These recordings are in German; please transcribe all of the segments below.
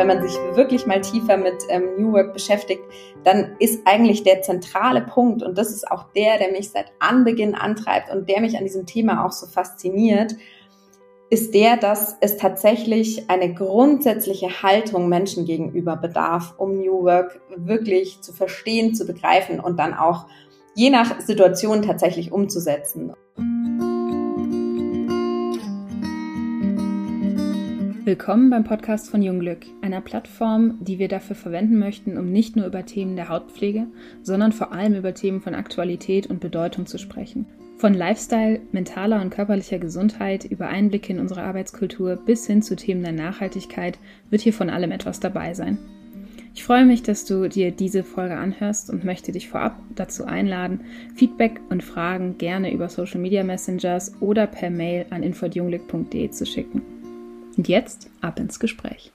wenn man sich wirklich mal tiefer mit ähm, New Work beschäftigt, dann ist eigentlich der zentrale Punkt, und das ist auch der, der mich seit Anbeginn antreibt und der mich an diesem Thema auch so fasziniert, ist der, dass es tatsächlich eine grundsätzliche Haltung Menschen gegenüber bedarf, um New Work wirklich zu verstehen, zu begreifen und dann auch je nach Situation tatsächlich umzusetzen. Willkommen beim Podcast von Jungglück, einer Plattform, die wir dafür verwenden möchten, um nicht nur über Themen der Hautpflege, sondern vor allem über Themen von Aktualität und Bedeutung zu sprechen. Von Lifestyle, mentaler und körperlicher Gesundheit über Einblicke in unsere Arbeitskultur bis hin zu Themen der Nachhaltigkeit wird hier von allem etwas dabei sein. Ich freue mich, dass du dir diese Folge anhörst und möchte dich vorab dazu einladen, Feedback und Fragen gerne über Social Media Messengers oder per Mail an info.junglick.de zu schicken. Und jetzt ab ins Gespräch.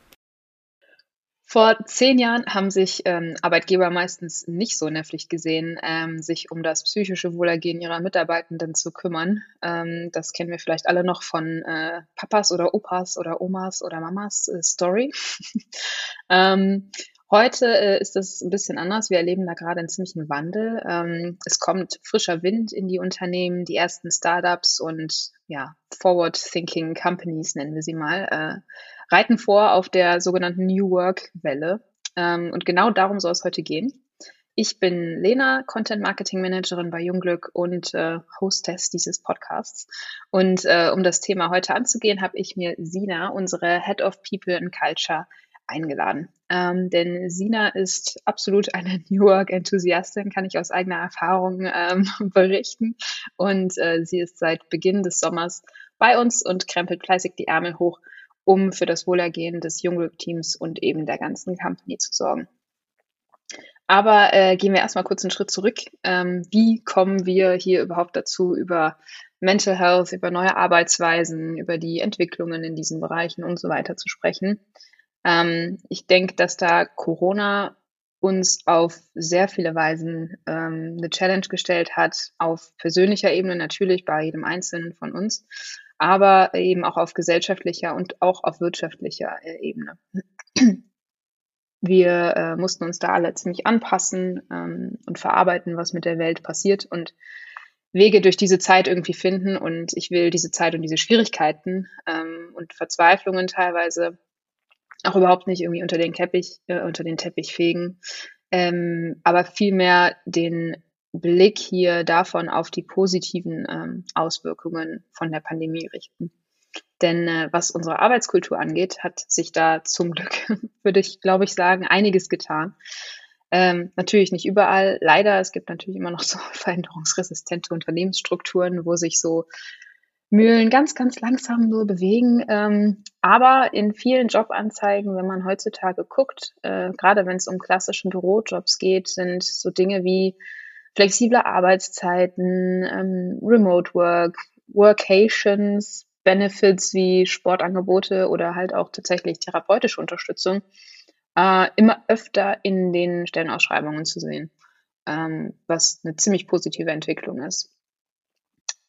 Vor zehn Jahren haben sich ähm, Arbeitgeber meistens nicht so in der Pflicht gesehen, ähm, sich um das psychische Wohlergehen ihrer Mitarbeitenden zu kümmern. Ähm, das kennen wir vielleicht alle noch von äh, Papas oder Opas oder Omas oder Mamas äh, Story. Heute äh, ist das ein bisschen anders. Wir erleben da gerade einen ziemlichen Wandel. Ähm, es kommt frischer Wind in die Unternehmen, die ersten Startups und ja, Forward-Thinking Companies nennen wir sie mal. Äh, reiten vor auf der sogenannten New Work-Welle. Ähm, und genau darum soll es heute gehen. Ich bin Lena, Content Marketing Managerin bei Jungglück und äh, Hostess dieses Podcasts. Und äh, um das Thema heute anzugehen, habe ich mir Sina, unsere Head of People and Culture, eingeladen. Ähm, denn Sina ist absolut eine New Work-Enthusiastin, kann ich aus eigener Erfahrung ähm, berichten. Und äh, sie ist seit Beginn des Sommers bei uns und krempelt fleißig die Ärmel hoch, um für das Wohlergehen des Jungglück-Teams und eben der ganzen Company zu sorgen. Aber äh, gehen wir erstmal kurz einen Schritt zurück. Ähm, wie kommen wir hier überhaupt dazu, über Mental Health, über neue Arbeitsweisen, über die Entwicklungen in diesen Bereichen und so weiter zu sprechen? Ähm, ich denke, dass da Corona uns auf sehr viele Weisen ähm, eine Challenge gestellt hat, auf persönlicher Ebene natürlich bei jedem Einzelnen von uns, aber eben auch auf gesellschaftlicher und auch auf wirtschaftlicher äh, Ebene. Wir äh, mussten uns da alle ziemlich anpassen ähm, und verarbeiten, was mit der Welt passiert und Wege durch diese Zeit irgendwie finden. Und ich will diese Zeit und diese Schwierigkeiten ähm, und Verzweiflungen teilweise auch überhaupt nicht irgendwie unter den Teppich, äh, unter den Teppich fegen, ähm, aber vielmehr den Blick hier davon auf die positiven ähm, Auswirkungen von der Pandemie richten. Denn äh, was unsere Arbeitskultur angeht, hat sich da zum Glück, würde ich, glaube ich, sagen, einiges getan. Ähm, natürlich nicht überall. Leider, es gibt natürlich immer noch so veränderungsresistente Unternehmensstrukturen, wo sich so Mühlen ganz, ganz langsam nur bewegen. Ähm, aber in vielen Jobanzeigen, wenn man heutzutage guckt, äh, gerade wenn es um klassischen Bürojobs geht, sind so Dinge wie flexible Arbeitszeiten, ähm, Remote Work, Workations, Benefits wie Sportangebote oder halt auch tatsächlich therapeutische Unterstützung äh, immer öfter in den Stellenausschreibungen zu sehen, ähm, was eine ziemlich positive Entwicklung ist.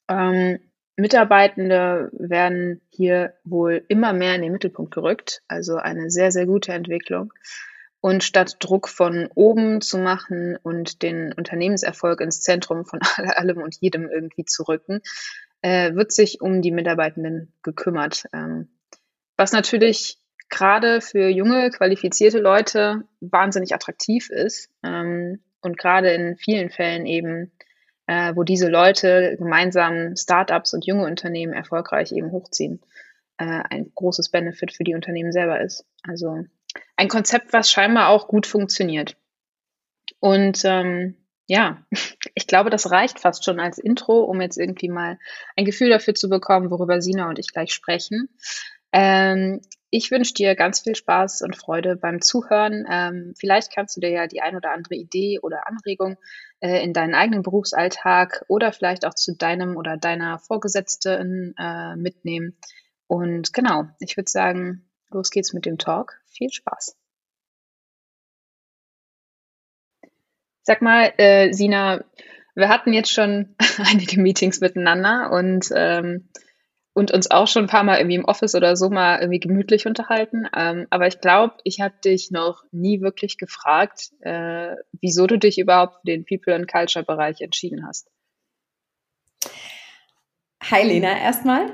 Ähm, Mitarbeitende werden hier wohl immer mehr in den Mittelpunkt gerückt, also eine sehr, sehr gute Entwicklung. Und statt Druck von oben zu machen und den Unternehmenserfolg ins Zentrum von allem und jedem irgendwie zu rücken, äh, wird sich um die Mitarbeitenden gekümmert. Ähm, was natürlich gerade für junge, qualifizierte Leute wahnsinnig attraktiv ist ähm, und gerade in vielen Fällen eben, äh, wo diese Leute gemeinsam Startups und junge Unternehmen erfolgreich eben hochziehen, äh, ein großes Benefit für die Unternehmen selber ist. Also ein Konzept, was scheinbar auch gut funktioniert. Und ähm, ja, ich glaube, das reicht fast schon als Intro, um jetzt irgendwie mal ein Gefühl dafür zu bekommen, worüber Sina und ich gleich sprechen. Ähm, ich wünsche dir ganz viel Spaß und Freude beim Zuhören. Ähm, vielleicht kannst du dir ja die ein oder andere Idee oder Anregung äh, in deinen eigenen Berufsalltag oder vielleicht auch zu deinem oder deiner Vorgesetzten äh, mitnehmen. Und genau, ich würde sagen, Los geht's mit dem Talk. Viel Spaß. Sag mal, äh, Sina, wir hatten jetzt schon einige Meetings miteinander und ähm, und uns auch schon ein paar Mal irgendwie im Office oder so mal irgendwie gemütlich unterhalten. Ähm, aber ich glaube, ich habe dich noch nie wirklich gefragt, äh, wieso du dich überhaupt für den People and Culture Bereich entschieden hast. Hi Lena erstmal.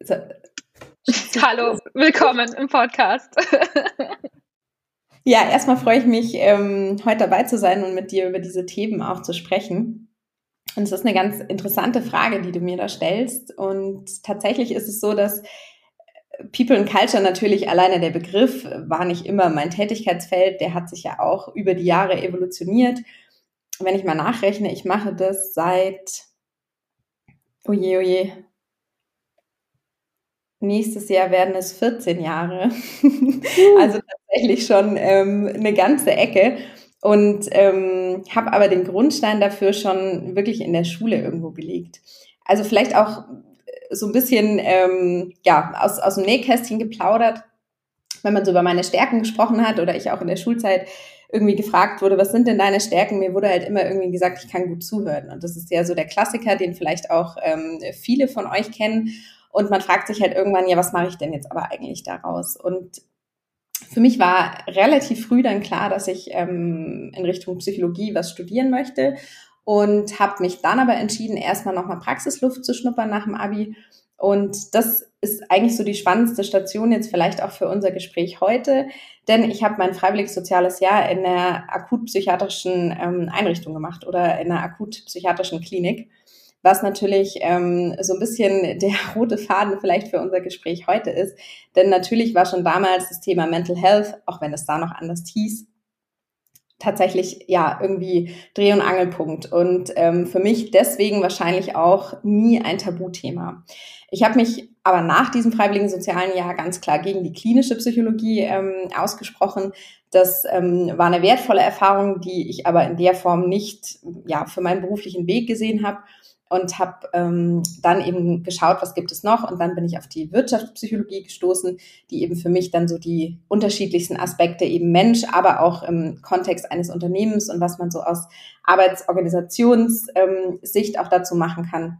So. Hallo, willkommen im Podcast. ja, erstmal freue ich mich, ähm, heute dabei zu sein und mit dir über diese Themen auch zu sprechen. Und es ist eine ganz interessante Frage, die du mir da stellst. Und tatsächlich ist es so, dass People and Culture natürlich alleine der Begriff war nicht immer mein Tätigkeitsfeld. Der hat sich ja auch über die Jahre evolutioniert. Wenn ich mal nachrechne, ich mache das seit, oje, oje, nächstes Jahr werden es 14 Jahre. also tatsächlich schon ähm, eine ganze Ecke und ähm, habe aber den Grundstein dafür schon wirklich in der Schule irgendwo gelegt. Also vielleicht auch so ein bisschen ähm, ja aus, aus dem Nähkästchen geplaudert, wenn man so über meine Stärken gesprochen hat oder ich auch in der Schulzeit irgendwie gefragt wurde, was sind denn deine Stärken? Mir wurde halt immer irgendwie gesagt, ich kann gut zuhören. Und das ist ja so der Klassiker, den vielleicht auch ähm, viele von euch kennen. Und man fragt sich halt irgendwann, ja, was mache ich denn jetzt aber eigentlich daraus? Und für mich war relativ früh dann klar, dass ich ähm, in Richtung Psychologie was studieren möchte und habe mich dann aber entschieden, erstmal nochmal Praxisluft zu schnuppern nach dem Abi. Und das ist eigentlich so die spannendste Station jetzt vielleicht auch für unser Gespräch heute, denn ich habe mein freiwilliges soziales Jahr in einer akutpsychiatrischen ähm, Einrichtung gemacht oder in einer akutpsychiatrischen Klinik was natürlich ähm, so ein bisschen der rote Faden vielleicht für unser Gespräch heute ist. Denn natürlich war schon damals das Thema Mental Health, auch wenn es da noch anders hieß, tatsächlich ja irgendwie Dreh- und Angelpunkt und ähm, für mich deswegen wahrscheinlich auch nie ein Tabuthema. Ich habe mich aber nach diesem freiwilligen sozialen Jahr ganz klar gegen die klinische Psychologie ähm, ausgesprochen. Das ähm, war eine wertvolle Erfahrung, die ich aber in der Form nicht ja für meinen beruflichen Weg gesehen habe und habe ähm, dann eben geschaut, was gibt es noch. Und dann bin ich auf die Wirtschaftspsychologie gestoßen, die eben für mich dann so die unterschiedlichsten Aspekte eben Mensch, aber auch im Kontext eines Unternehmens und was man so aus Arbeitsorganisationssicht ähm, auch dazu machen kann.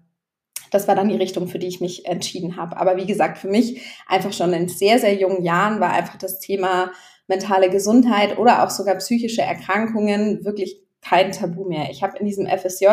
Das war dann die Richtung, für die ich mich entschieden habe. Aber wie gesagt, für mich einfach schon in sehr, sehr jungen Jahren war einfach das Thema mentale Gesundheit oder auch sogar psychische Erkrankungen wirklich kein Tabu mehr. Ich habe in diesem FSJ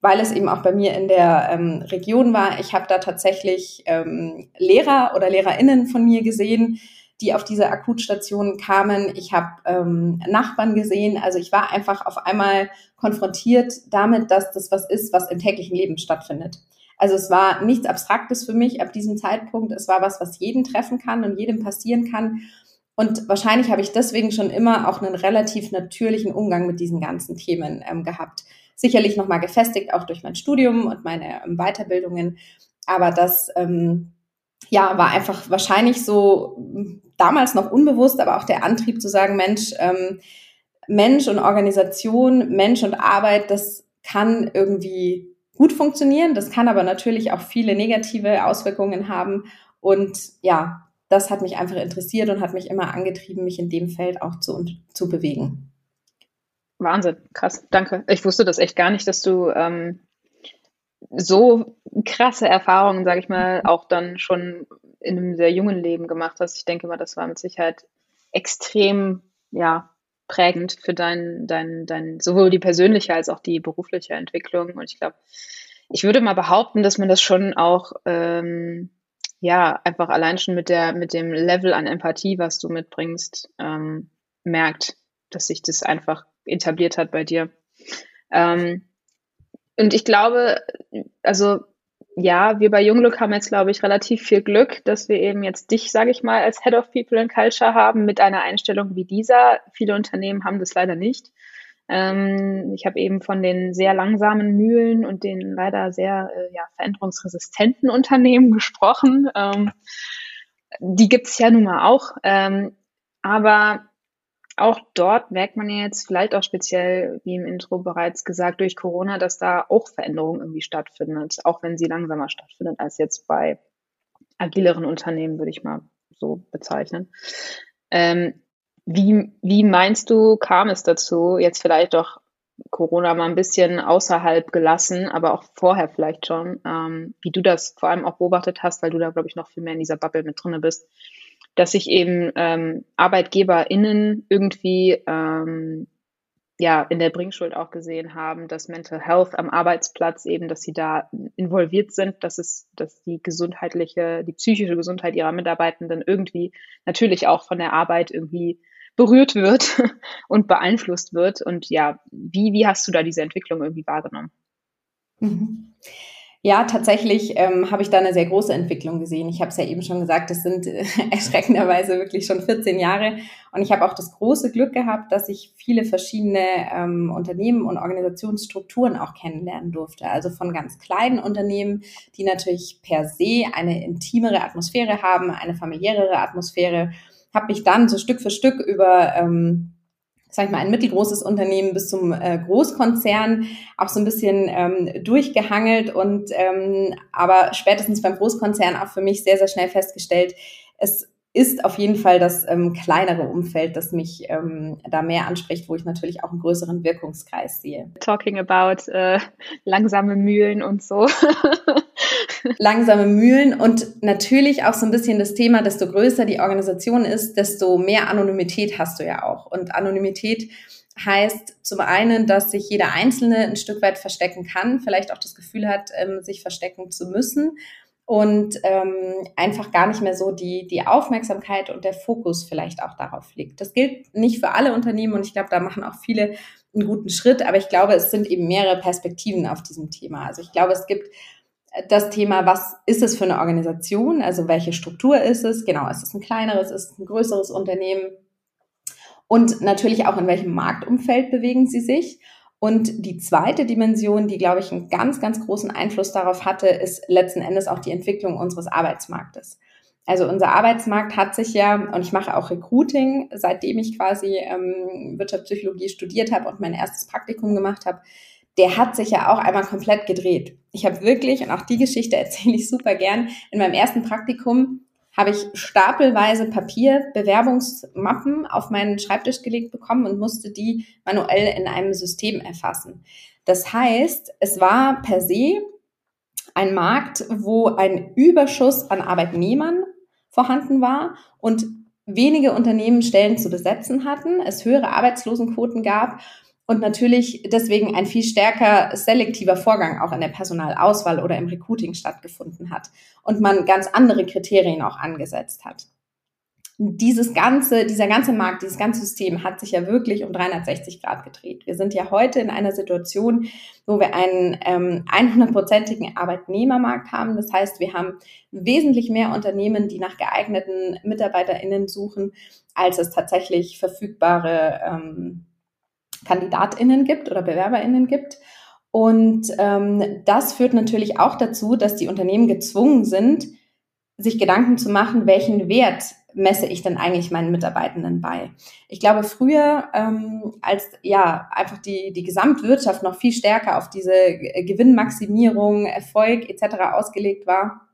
weil es eben auch bei mir in der ähm, Region war. Ich habe da tatsächlich ähm, Lehrer oder Lehrerinnen von mir gesehen, die auf diese Akutstation kamen. Ich habe ähm, Nachbarn gesehen. Also ich war einfach auf einmal konfrontiert damit, dass das was ist, was im täglichen Leben stattfindet. Also es war nichts Abstraktes für mich ab diesem Zeitpunkt. Es war was, was jeden treffen kann und jedem passieren kann. Und wahrscheinlich habe ich deswegen schon immer auch einen relativ natürlichen Umgang mit diesen ganzen Themen ähm, gehabt sicherlich nochmal gefestigt, auch durch mein Studium und meine ähm, Weiterbildungen. Aber das ähm, ja, war einfach wahrscheinlich so hm, damals noch unbewusst, aber auch der Antrieb zu sagen, Mensch, ähm, Mensch und Organisation, Mensch und Arbeit, das kann irgendwie gut funktionieren. Das kann aber natürlich auch viele negative Auswirkungen haben. Und ja, das hat mich einfach interessiert und hat mich immer angetrieben, mich in dem Feld auch zu, zu bewegen. Wahnsinn, krass, danke. Ich wusste das echt gar nicht, dass du ähm, so krasse Erfahrungen, sage ich mal, auch dann schon in einem sehr jungen Leben gemacht hast. Ich denke mal, das war mit Sicherheit extrem, ja, prägend für dein, dein, dein, sowohl die persönliche als auch die berufliche Entwicklung. Und ich glaube, ich würde mal behaupten, dass man das schon auch, ähm, ja, einfach allein schon mit der, mit dem Level an Empathie, was du mitbringst, ähm, merkt, dass sich das einfach etabliert hat bei dir. Ähm, und ich glaube, also ja, wir bei Jungglück haben jetzt, glaube ich, relativ viel Glück, dass wir eben jetzt dich, sage ich mal, als Head of People and Culture haben mit einer Einstellung wie dieser. Viele Unternehmen haben das leider nicht. Ähm, ich habe eben von den sehr langsamen Mühlen und den leider sehr äh, ja, veränderungsresistenten Unternehmen gesprochen. Ähm, die gibt es ja nun mal auch. Ähm, aber auch dort merkt man jetzt vielleicht auch speziell, wie im Intro bereits gesagt, durch Corona, dass da auch Veränderung irgendwie stattfindet, auch wenn sie langsamer stattfindet als jetzt bei agileren Unternehmen, würde ich mal so bezeichnen. Ähm, wie, wie meinst du, kam es dazu, jetzt vielleicht doch Corona mal ein bisschen außerhalb gelassen, aber auch vorher vielleicht schon, ähm, wie du das vor allem auch beobachtet hast, weil du da, glaube ich, noch viel mehr in dieser Bubble mit drinne bist, dass sich eben ähm, ArbeitgeberInnen irgendwie ähm, ja in der Bringschuld auch gesehen haben, dass Mental Health am Arbeitsplatz eben, dass sie da involviert sind, dass es, dass die gesundheitliche, die psychische Gesundheit ihrer Mitarbeitenden irgendwie natürlich auch von der Arbeit irgendwie berührt wird und beeinflusst wird. Und ja, wie, wie hast du da diese Entwicklung irgendwie wahrgenommen? Mhm. Ja, tatsächlich ähm, habe ich da eine sehr große Entwicklung gesehen. Ich habe es ja eben schon gesagt, das sind äh, erschreckenderweise wirklich schon 14 Jahre. Und ich habe auch das große Glück gehabt, dass ich viele verschiedene ähm, Unternehmen und Organisationsstrukturen auch kennenlernen durfte. Also von ganz kleinen Unternehmen, die natürlich per se eine intimere Atmosphäre haben, eine familiärere Atmosphäre, habe mich dann so Stück für Stück über ähm, sag ich mal, ein mittelgroßes Unternehmen bis zum äh, Großkonzern auch so ein bisschen ähm, durchgehangelt und ähm, aber spätestens beim Großkonzern auch für mich sehr, sehr schnell festgestellt, es ist auf jeden Fall das ähm, kleinere Umfeld, das mich ähm, da mehr anspricht, wo ich natürlich auch einen größeren Wirkungskreis sehe. Talking about äh, langsame Mühlen und so. langsame Mühlen und natürlich auch so ein bisschen das Thema, desto größer die Organisation ist, desto mehr Anonymität hast du ja auch. Und Anonymität heißt zum einen, dass sich jeder Einzelne ein Stück weit verstecken kann, vielleicht auch das Gefühl hat, ähm, sich verstecken zu müssen und ähm, einfach gar nicht mehr so die, die Aufmerksamkeit und der Fokus vielleicht auch darauf liegt. Das gilt nicht für alle Unternehmen und ich glaube, da machen auch viele einen guten Schritt, aber ich glaube, es sind eben mehrere Perspektiven auf diesem Thema. Also ich glaube, es gibt das Thema, was ist es für eine Organisation? Also welche Struktur ist es? Genau, ist es ein kleineres, ist es ein größeres Unternehmen? Und natürlich auch in welchem Marktumfeld bewegen sie sich? Und die zweite Dimension, die, glaube ich, einen ganz, ganz großen Einfluss darauf hatte, ist letzten Endes auch die Entwicklung unseres Arbeitsmarktes. Also unser Arbeitsmarkt hat sich ja, und ich mache auch Recruiting, seitdem ich quasi ähm, Wirtschaftspsychologie studiert habe und mein erstes Praktikum gemacht habe, der hat sich ja auch einmal komplett gedreht. Ich habe wirklich, und auch die Geschichte erzähle ich super gern, in meinem ersten Praktikum habe ich stapelweise Papier, Bewerbungsmappen auf meinen Schreibtisch gelegt bekommen und musste die manuell in einem System erfassen. Das heißt, es war per se ein Markt, wo ein Überschuss an Arbeitnehmern vorhanden war und wenige Unternehmen Stellen zu besetzen hatten, es höhere Arbeitslosenquoten gab und natürlich deswegen ein viel stärker selektiver Vorgang auch in der Personalauswahl oder im Recruiting stattgefunden hat und man ganz andere Kriterien auch angesetzt hat. Dieses ganze, dieser ganze Markt, dieses ganze System hat sich ja wirklich um 360 Grad gedreht. Wir sind ja heute in einer Situation, wo wir einen ähm, 100-prozentigen Arbeitnehmermarkt haben. Das heißt, wir haben wesentlich mehr Unternehmen, die nach geeigneten MitarbeiterInnen suchen, als es tatsächlich verfügbare ähm, KandidatInnen gibt oder BewerberInnen gibt. Und ähm, das führt natürlich auch dazu, dass die Unternehmen gezwungen sind, sich Gedanken zu machen, welchen Wert messe ich denn eigentlich meinen Mitarbeitenden bei? Ich glaube, früher, ähm, als ja einfach die, die Gesamtwirtschaft noch viel stärker auf diese Gewinnmaximierung, Erfolg etc. ausgelegt war,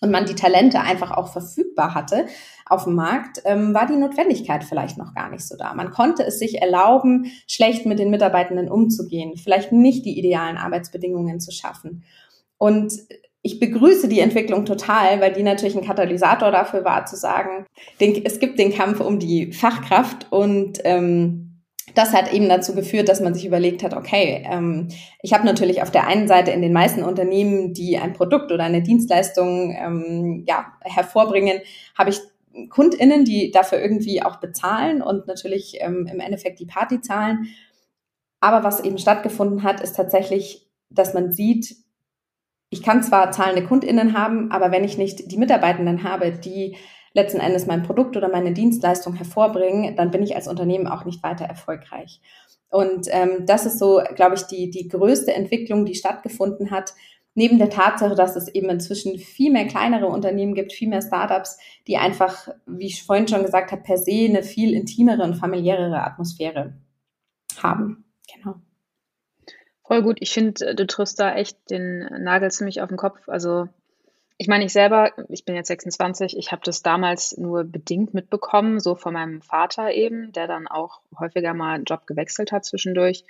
und man die Talente einfach auch verfügbar hatte auf dem Markt, ähm, war die Notwendigkeit vielleicht noch gar nicht so da. Man konnte es sich erlauben, schlecht mit den Mitarbeitenden umzugehen, vielleicht nicht die idealen Arbeitsbedingungen zu schaffen. Und ich begrüße die Entwicklung total, weil die natürlich ein Katalysator dafür war, zu sagen, es gibt den Kampf um die Fachkraft und ähm, das hat eben dazu geführt, dass man sich überlegt hat, okay, ähm, ich habe natürlich auf der einen Seite in den meisten Unternehmen, die ein Produkt oder eine Dienstleistung ähm, ja, hervorbringen, habe ich KundInnen, die dafür irgendwie auch bezahlen und natürlich ähm, im Endeffekt die Party zahlen. Aber was eben stattgefunden hat, ist tatsächlich, dass man sieht, ich kann zwar zahlende KundInnen haben, aber wenn ich nicht die Mitarbeitenden habe, die letzten Endes mein Produkt oder meine Dienstleistung hervorbringen, dann bin ich als Unternehmen auch nicht weiter erfolgreich. Und ähm, das ist so, glaube ich, die, die größte Entwicklung, die stattgefunden hat, neben der Tatsache, dass es eben inzwischen viel mehr kleinere Unternehmen gibt, viel mehr Startups, die einfach, wie ich vorhin schon gesagt habe, per se eine viel intimere und familiärere Atmosphäre haben. Genau. Voll gut. Ich finde, du triffst da echt den Nagel ziemlich auf den Kopf. Also ich meine, ich selber, ich bin jetzt 26, ich habe das damals nur bedingt mitbekommen, so von meinem Vater eben, der dann auch häufiger mal einen Job gewechselt hat zwischendurch,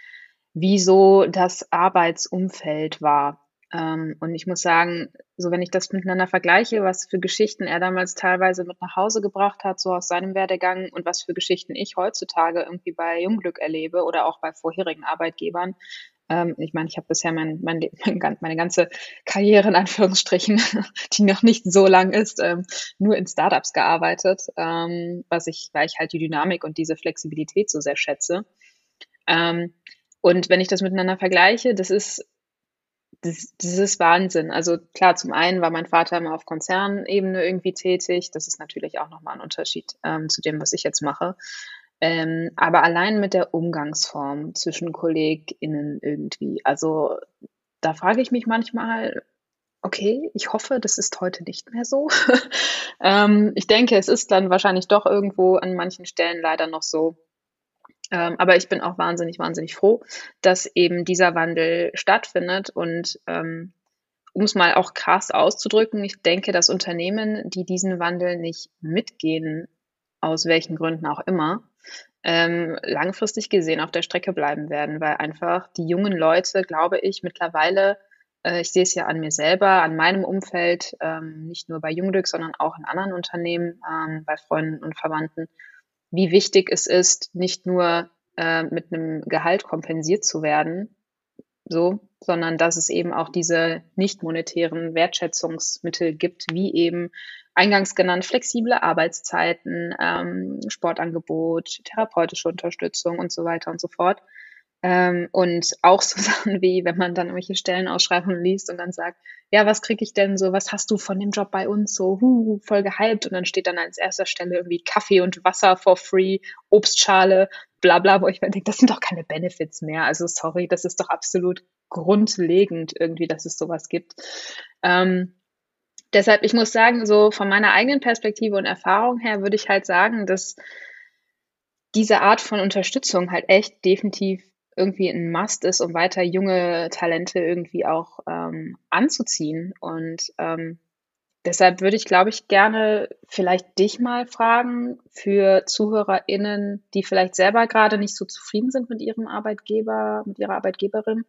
wie so das Arbeitsumfeld war. Ähm, und ich muss sagen, so wenn ich das miteinander vergleiche, was für Geschichten er damals teilweise mit nach Hause gebracht hat, so aus seinem Werdegang und was für Geschichten ich heutzutage irgendwie bei Jungglück erlebe oder auch bei vorherigen Arbeitgebern. Ähm, ich meine, ich habe bisher mein, mein, mein, meine ganze Karriere in Anführungsstrichen, die noch nicht so lang ist, ähm, nur in Startups gearbeitet, ähm, was ich, weil ich halt die Dynamik und diese Flexibilität so sehr schätze. Ähm, und wenn ich das miteinander vergleiche, das ist das, das ist Wahnsinn. Also klar, zum einen war mein Vater immer auf Konzernebene irgendwie tätig. Das ist natürlich auch nochmal ein Unterschied ähm, zu dem, was ich jetzt mache. Ähm, aber allein mit der Umgangsform zwischen KollegInnen irgendwie. Also da frage ich mich manchmal, okay, ich hoffe, das ist heute nicht mehr so. ähm, ich denke, es ist dann wahrscheinlich doch irgendwo an manchen Stellen leider noch so. Ähm, aber ich bin auch wahnsinnig, wahnsinnig froh, dass eben dieser Wandel stattfindet. Und ähm, um es mal auch krass auszudrücken, ich denke, dass Unternehmen, die diesen Wandel nicht mitgehen, aus welchen Gründen auch immer, ähm, langfristig gesehen auf der Strecke bleiben werden, weil einfach die jungen Leute, glaube ich, mittlerweile, äh, ich sehe es ja an mir selber, an meinem Umfeld, ähm, nicht nur bei Jungglück, sondern auch in anderen Unternehmen, ähm, bei Freunden und Verwandten, wie wichtig es ist, nicht nur äh, mit einem Gehalt kompensiert zu werden, so, sondern dass es eben auch diese nicht monetären Wertschätzungsmittel gibt, wie eben eingangs genannt flexible Arbeitszeiten, ähm, Sportangebot, therapeutische Unterstützung und so weiter und so fort. Ähm, und auch so Sachen wie, wenn man dann irgendwelche Stellenausschreibungen liest und dann sagt, ja, was kriege ich denn so, was hast du von dem Job bei uns so, hu, voll gehypt und dann steht dann als erster Stelle irgendwie Kaffee und Wasser for free, Obstschale, bla bla, wo ich mir denke, das sind doch keine Benefits mehr. Also sorry, das ist doch absolut grundlegend irgendwie, dass es sowas gibt. Ähm, deshalb, ich muss sagen, so von meiner eigenen Perspektive und Erfahrung her würde ich halt sagen, dass diese Art von Unterstützung halt echt definitiv irgendwie ein Must ist, um weiter junge Talente irgendwie auch ähm, anzuziehen. Und ähm, deshalb würde ich, glaube ich, gerne vielleicht dich mal fragen für ZuhörerInnen, die vielleicht selber gerade nicht so zufrieden sind mit ihrem Arbeitgeber, mit ihrer Arbeitgeberin,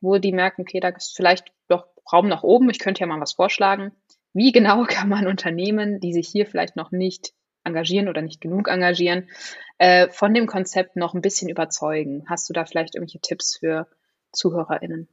wo die merken, okay, da ist vielleicht doch Raum nach oben, ich könnte ja mal was vorschlagen. Wie genau kann man Unternehmen, die sich hier vielleicht noch nicht engagieren oder nicht genug engagieren, äh, von dem Konzept noch ein bisschen überzeugen? Hast du da vielleicht irgendwelche Tipps für ZuhörerInnen?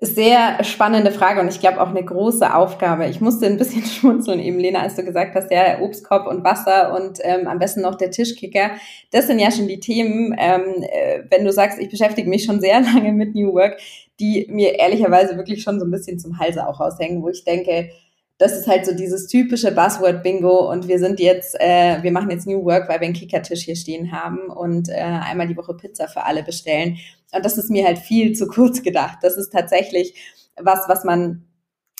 Sehr spannende Frage und ich glaube auch eine große Aufgabe. Ich musste ein bisschen schmunzeln eben, Lena, als du gesagt hast, ja, Obstkorb und Wasser und ähm, am besten noch der Tischkicker. Das sind ja schon die Themen, ähm, äh, wenn du sagst, ich beschäftige mich schon sehr lange mit New Work, die mir ehrlicherweise wirklich schon so ein bisschen zum Halse auch raushängen, wo ich denke, das ist halt so dieses typische Buzzword-Bingo und wir sind jetzt, äh, wir machen jetzt New Work, weil wir einen Kickertisch hier stehen haben und äh, einmal die Woche Pizza für alle bestellen. Und das ist mir halt viel zu kurz gedacht. Das ist tatsächlich was, was man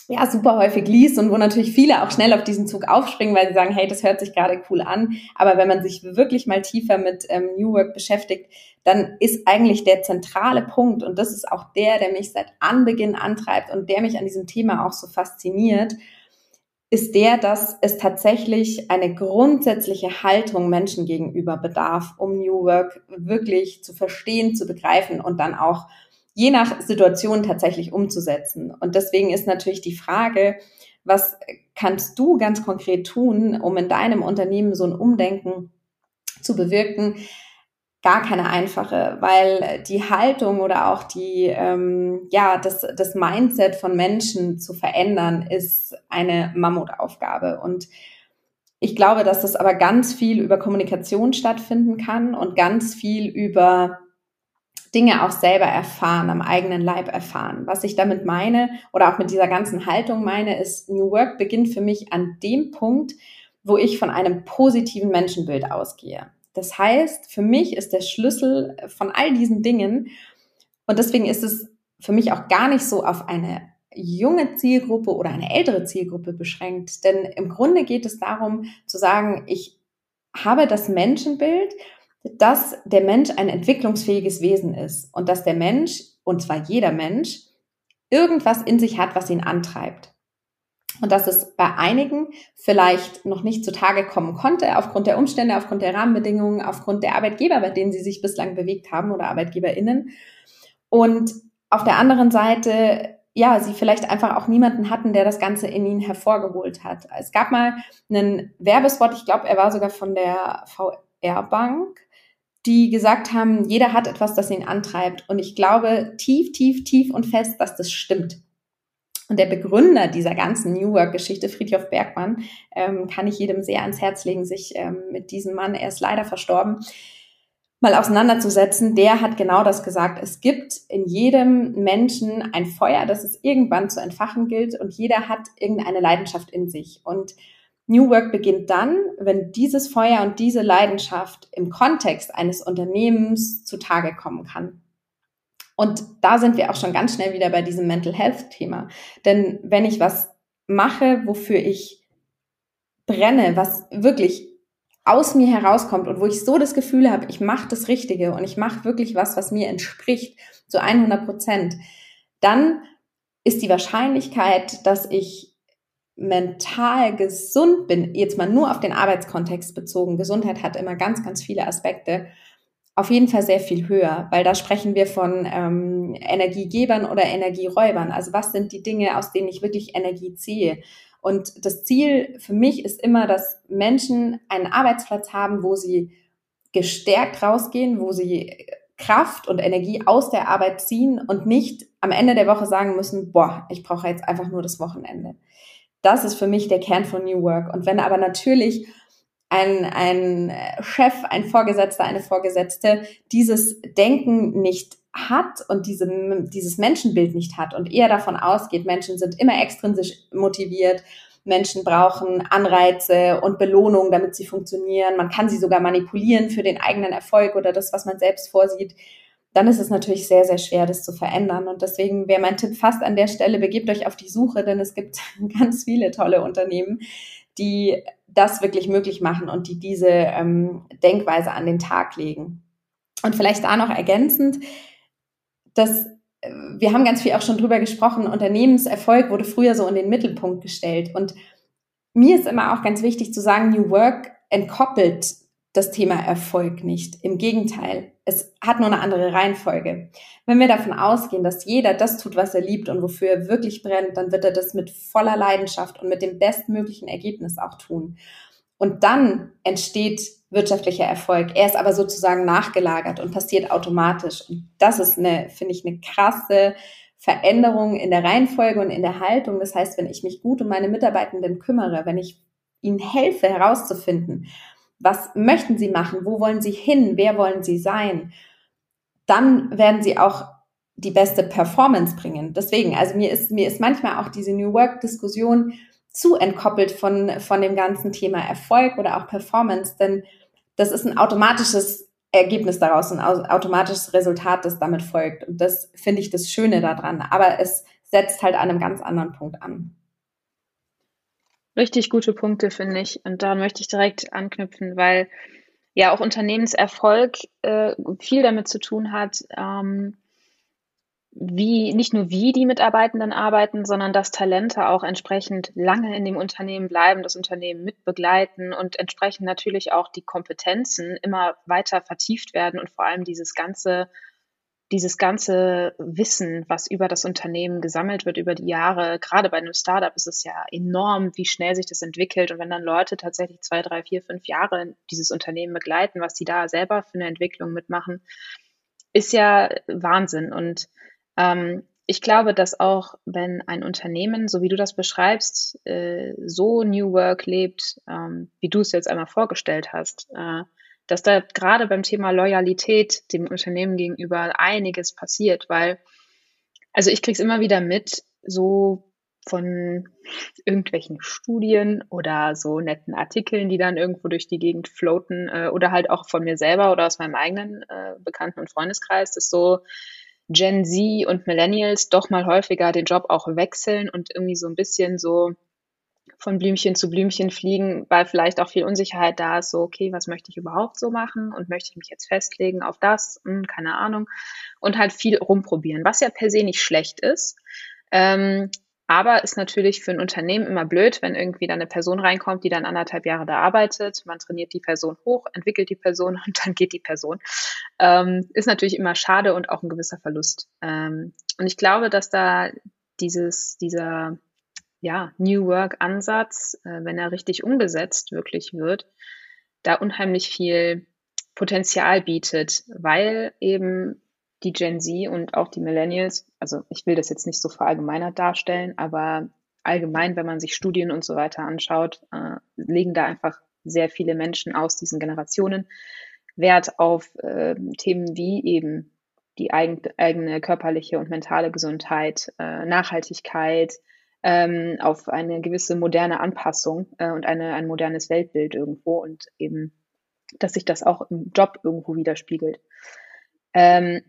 ja super häufig liest und wo natürlich viele auch schnell auf diesen Zug aufspringen, weil sie sagen, hey, das hört sich gerade cool an. Aber wenn man sich wirklich mal tiefer mit ähm, New Work beschäftigt, dann ist eigentlich der zentrale Punkt und das ist auch der, der mich seit Anbeginn antreibt und der mich an diesem Thema auch so fasziniert ist der, dass es tatsächlich eine grundsätzliche Haltung Menschen gegenüber bedarf, um New Work wirklich zu verstehen, zu begreifen und dann auch je nach Situation tatsächlich umzusetzen. Und deswegen ist natürlich die Frage, was kannst du ganz konkret tun, um in deinem Unternehmen so ein Umdenken zu bewirken? Gar keine einfache, weil die Haltung oder auch die, ähm, ja, das, das Mindset von Menschen zu verändern, ist eine Mammutaufgabe. Und ich glaube, dass das aber ganz viel über Kommunikation stattfinden kann und ganz viel über Dinge auch selber erfahren, am eigenen Leib erfahren. Was ich damit meine oder auch mit dieser ganzen Haltung meine, ist, New Work beginnt für mich an dem Punkt, wo ich von einem positiven Menschenbild ausgehe. Das heißt, für mich ist der Schlüssel von all diesen Dingen, und deswegen ist es für mich auch gar nicht so auf eine junge Zielgruppe oder eine ältere Zielgruppe beschränkt. Denn im Grunde geht es darum zu sagen, ich habe das Menschenbild, dass der Mensch ein entwicklungsfähiges Wesen ist und dass der Mensch, und zwar jeder Mensch, irgendwas in sich hat, was ihn antreibt. Und dass es bei einigen vielleicht noch nicht zutage kommen konnte, aufgrund der Umstände, aufgrund der Rahmenbedingungen, aufgrund der Arbeitgeber, bei denen sie sich bislang bewegt haben oder ArbeitgeberInnen. Und auf der anderen Seite, ja, sie vielleicht einfach auch niemanden hatten, der das Ganze in ihnen hervorgeholt hat. Es gab mal einen Werbespot, ich glaube, er war sogar von der VR-Bank, die gesagt haben, jeder hat etwas, das ihn antreibt. Und ich glaube tief, tief, tief und fest, dass das stimmt. Und der Begründer dieser ganzen New Work-Geschichte, Friedhof Bergmann, ähm, kann ich jedem sehr ans Herz legen, sich ähm, mit diesem Mann, er ist leider verstorben, mal auseinanderzusetzen. Der hat genau das gesagt. Es gibt in jedem Menschen ein Feuer, das es irgendwann zu entfachen gilt und jeder hat irgendeine Leidenschaft in sich. Und New Work beginnt dann, wenn dieses Feuer und diese Leidenschaft im Kontext eines Unternehmens zutage kommen kann. Und da sind wir auch schon ganz schnell wieder bei diesem Mental Health Thema. Denn wenn ich was mache, wofür ich brenne, was wirklich aus mir herauskommt und wo ich so das Gefühl habe, ich mache das Richtige und ich mache wirklich was, was mir entspricht, zu 100 Prozent, dann ist die Wahrscheinlichkeit, dass ich mental gesund bin, jetzt mal nur auf den Arbeitskontext bezogen, Gesundheit hat immer ganz, ganz viele Aspekte, auf jeden Fall sehr viel höher, weil da sprechen wir von ähm, Energiegebern oder Energieräubern. Also was sind die Dinge, aus denen ich wirklich Energie ziehe? Und das Ziel für mich ist immer, dass Menschen einen Arbeitsplatz haben, wo sie gestärkt rausgehen, wo sie Kraft und Energie aus der Arbeit ziehen und nicht am Ende der Woche sagen müssen, boah, ich brauche jetzt einfach nur das Wochenende. Das ist für mich der Kern von New Work. Und wenn aber natürlich ein, ein Chef, ein Vorgesetzter, eine Vorgesetzte dieses Denken nicht hat und diese, dieses Menschenbild nicht hat und eher davon ausgeht, Menschen sind immer extrinsisch motiviert, Menschen brauchen Anreize und Belohnung, damit sie funktionieren. Man kann sie sogar manipulieren für den eigenen Erfolg oder das, was man selbst vorsieht. Dann ist es natürlich sehr, sehr schwer, das zu verändern. Und deswegen wäre mein Tipp fast an der Stelle, begebt euch auf die Suche, denn es gibt ganz viele tolle Unternehmen, die das wirklich möglich machen und die diese ähm, Denkweise an den Tag legen. Und vielleicht da noch ergänzend, dass äh, wir haben ganz viel auch schon drüber gesprochen, Unternehmenserfolg wurde früher so in den Mittelpunkt gestellt. Und mir ist immer auch ganz wichtig zu sagen, New Work entkoppelt das Thema Erfolg nicht. Im Gegenteil, es hat nur eine andere Reihenfolge. Wenn wir davon ausgehen, dass jeder das tut, was er liebt und wofür er wirklich brennt, dann wird er das mit voller Leidenschaft und mit dem bestmöglichen Ergebnis auch tun. Und dann entsteht wirtschaftlicher Erfolg. Er ist aber sozusagen nachgelagert und passiert automatisch. Und das ist eine, finde ich, eine krasse Veränderung in der Reihenfolge und in der Haltung. Das heißt, wenn ich mich gut um meine Mitarbeitenden kümmere, wenn ich ihnen helfe herauszufinden, was möchten sie machen? Wo wollen sie hin? Wer wollen sie sein? Dann werden sie auch die beste Performance bringen. Deswegen, also mir ist, mir ist manchmal auch diese New Work Diskussion zu entkoppelt von, von dem ganzen Thema Erfolg oder auch Performance, denn das ist ein automatisches Ergebnis daraus, ein automatisches Resultat, das damit folgt. Und das finde ich das Schöne daran. Aber es setzt halt an einem ganz anderen Punkt an. Richtig gute Punkte, finde ich. Und da möchte ich direkt anknüpfen, weil ja auch Unternehmenserfolg äh, viel damit zu tun hat, ähm, wie nicht nur wie die Mitarbeitenden arbeiten, sondern dass Talente auch entsprechend lange in dem Unternehmen bleiben, das Unternehmen mitbegleiten und entsprechend natürlich auch die Kompetenzen immer weiter vertieft werden und vor allem dieses ganze dieses ganze Wissen, was über das Unternehmen gesammelt wird über die Jahre, gerade bei einem Startup ist es ja enorm, wie schnell sich das entwickelt. Und wenn dann Leute tatsächlich zwei, drei, vier, fünf Jahre dieses Unternehmen begleiten, was die da selber für eine Entwicklung mitmachen, ist ja Wahnsinn. Und ähm, ich glaube, dass auch wenn ein Unternehmen, so wie du das beschreibst, äh, so New Work lebt, ähm, wie du es jetzt einmal vorgestellt hast, äh, dass da gerade beim Thema Loyalität dem Unternehmen gegenüber einiges passiert, weil, also ich kriege es immer wieder mit, so von irgendwelchen Studien oder so netten Artikeln, die dann irgendwo durch die Gegend floaten äh, oder halt auch von mir selber oder aus meinem eigenen äh, Bekannten- und Freundeskreis, dass so Gen Z und Millennials doch mal häufiger den Job auch wechseln und irgendwie so ein bisschen so von Blümchen zu Blümchen fliegen, weil vielleicht auch viel Unsicherheit da ist, so, okay, was möchte ich überhaupt so machen und möchte ich mich jetzt festlegen auf das, hm, keine Ahnung, und halt viel rumprobieren, was ja per se nicht schlecht ist. Ähm, aber ist natürlich für ein Unternehmen immer blöd, wenn irgendwie dann eine Person reinkommt, die dann anderthalb Jahre da arbeitet. Man trainiert die Person hoch, entwickelt die Person und dann geht die Person. Ähm, ist natürlich immer schade und auch ein gewisser Verlust. Ähm, und ich glaube, dass da dieses, dieser ja, New Work Ansatz, äh, wenn er richtig umgesetzt wirklich wird, da unheimlich viel Potenzial bietet, weil eben die Gen Z und auch die Millennials, also ich will das jetzt nicht so verallgemeinert darstellen, aber allgemein, wenn man sich Studien und so weiter anschaut, äh, legen da einfach sehr viele Menschen aus diesen Generationen Wert auf äh, Themen wie eben die eigen, eigene körperliche und mentale Gesundheit, äh, Nachhaltigkeit, ähm, auf eine gewisse moderne Anpassung äh, und eine, ein modernes Weltbild irgendwo und eben, dass sich das auch im Job irgendwo widerspiegelt. Ähm,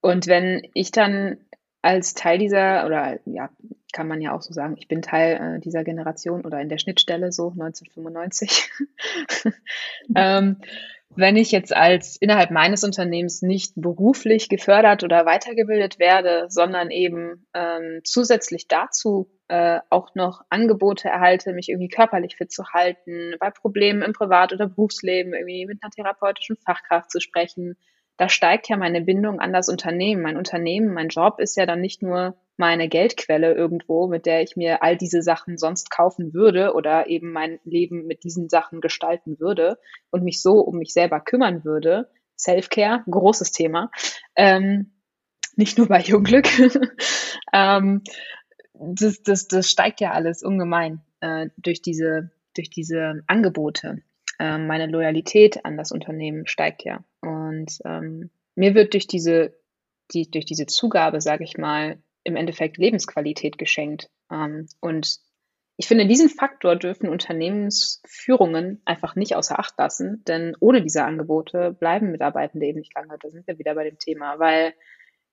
und wenn ich dann als Teil dieser, oder ja, kann man ja auch so sagen, ich bin Teil äh, dieser Generation oder in der Schnittstelle so 1995. ähm, wenn ich jetzt als innerhalb meines Unternehmens nicht beruflich gefördert oder weitergebildet werde, sondern eben ähm, zusätzlich dazu äh, auch noch Angebote erhalte, mich irgendwie körperlich fit zu halten, bei Problemen im Privat- oder Berufsleben irgendwie mit einer therapeutischen Fachkraft zu sprechen, da steigt ja meine Bindung an das Unternehmen. Mein Unternehmen, mein Job ist ja dann nicht nur meine Geldquelle irgendwo, mit der ich mir all diese Sachen sonst kaufen würde oder eben mein Leben mit diesen Sachen gestalten würde und mich so um mich selber kümmern würde. Self-Care, großes Thema. Ähm, nicht nur bei Jungglück. ähm, das, das, das steigt ja alles ungemein äh, durch, diese, durch diese Angebote. Ähm, meine Loyalität an das Unternehmen steigt ja. Und ähm, mir wird durch diese, die, durch diese Zugabe, sage ich mal, im Endeffekt Lebensqualität geschenkt. Ähm, und ich finde, diesen Faktor dürfen Unternehmensführungen einfach nicht außer Acht lassen, denn ohne diese Angebote bleiben Mitarbeitende eben nicht lange. Da sind wir wieder bei dem Thema, weil